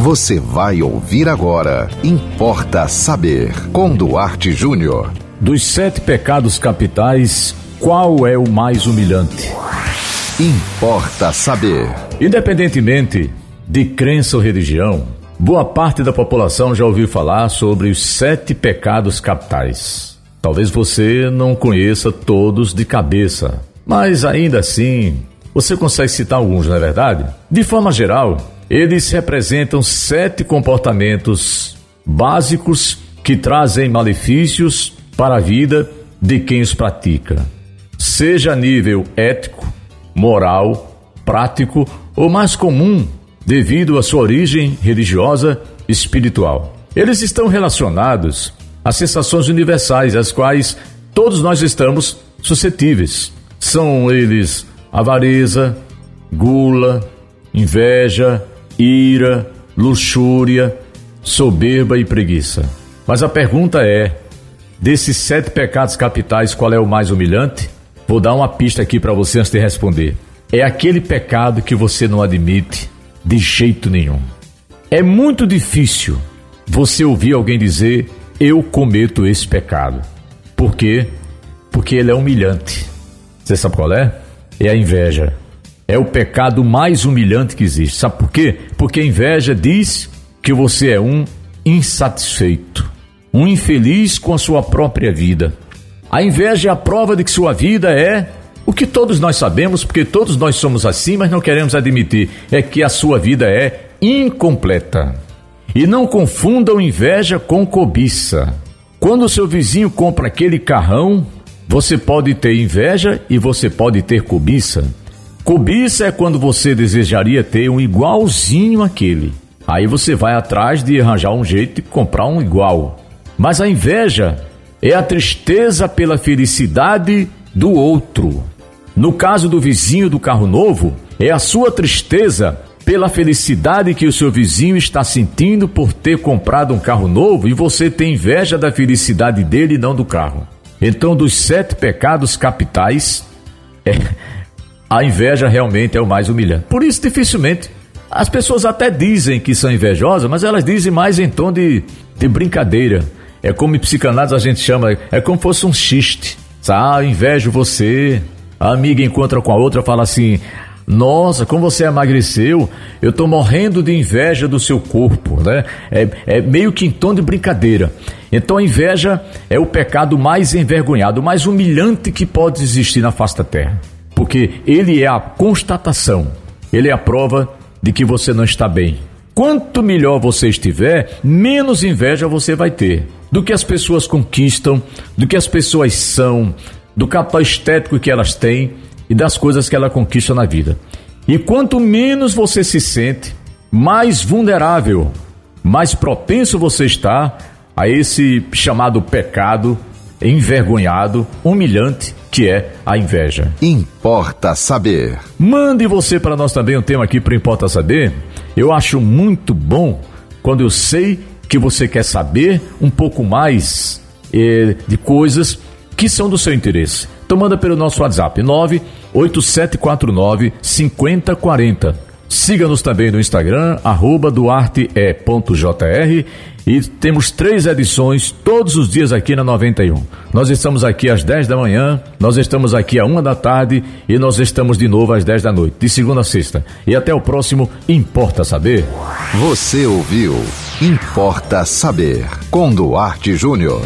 Você vai ouvir agora. Importa saber. Com Duarte Júnior. Dos sete pecados capitais, qual é o mais humilhante? Importa saber. Independentemente de crença ou religião, boa parte da população já ouviu falar sobre os sete pecados capitais. Talvez você não conheça todos de cabeça, mas ainda assim, você consegue citar alguns, não é verdade? De forma geral, eles representam sete comportamentos básicos que trazem malefícios para a vida de quem os pratica, seja a nível ético, moral, prático ou mais comum devido à sua origem religiosa espiritual. Eles estão relacionados a sensações universais às quais todos nós estamos suscetíveis. São eles avareza, gula, inveja, ira, luxúria, soberba e preguiça. Mas a pergunta é: desses sete pecados capitais, qual é o mais humilhante? Vou dar uma pista aqui para você antes de responder. É aquele pecado que você não admite de jeito nenhum. É muito difícil você ouvir alguém dizer: Eu cometo esse pecado. Por quê? Porque ele é humilhante. Você sabe qual é? É a inveja é o pecado mais humilhante que existe. Sabe por quê? Porque a inveja diz que você é um insatisfeito, um infeliz com a sua própria vida. A inveja é a prova de que sua vida é o que todos nós sabemos, porque todos nós somos assim, mas não queremos admitir, é que a sua vida é incompleta. E não confundam inveja com cobiça. Quando o seu vizinho compra aquele carrão, você pode ter inveja e você pode ter cobiça. Cobiça é quando você desejaria ter um igualzinho àquele. Aí você vai atrás de arranjar um jeito de comprar um igual. Mas a inveja é a tristeza pela felicidade do outro. No caso do vizinho do carro novo, é a sua tristeza pela felicidade que o seu vizinho está sentindo por ter comprado um carro novo e você tem inveja da felicidade dele e não do carro. Então, dos sete pecados capitais, é, a inveja realmente é o mais humilhante. Por isso, dificilmente, as pessoas até dizem que são invejosas, mas elas dizem mais em tom de, de brincadeira. É como em psicanálise a gente chama, é como se fosse um xiste. Ah, invejo você. A amiga encontra com a outra fala assim: Nossa, como você emagreceu, eu tô morrendo de inveja do seu corpo, né? É, é meio que em tom de brincadeira. Então a inveja é o pecado mais envergonhado, mais humilhante que pode existir na face da terra porque ele é a constatação, ele é a prova de que você não está bem. Quanto melhor você estiver, menos inveja você vai ter do que as pessoas conquistam, do que as pessoas são, do capital estético que elas têm e das coisas que ela conquista na vida. E quanto menos você se sente, mais vulnerável, mais propenso você está a esse chamado pecado envergonhado, humilhante que é a inveja. Importa saber. Mande você para nós também um tema aqui para Importa Saber. Eu acho muito bom quando eu sei que você quer saber um pouco mais eh, de coisas que são do seu interesse. Então manda pelo nosso WhatsApp 98749 5040. Siga-nos também no Instagram, arroba duarte.jr e temos três edições todos os dias aqui na 91. Nós estamos aqui às 10 da manhã, nós estamos aqui à uma da tarde e nós estamos de novo às 10 da noite, de segunda a sexta. E até o próximo Importa Saber. Você ouviu Importa Saber com Duarte Júnior.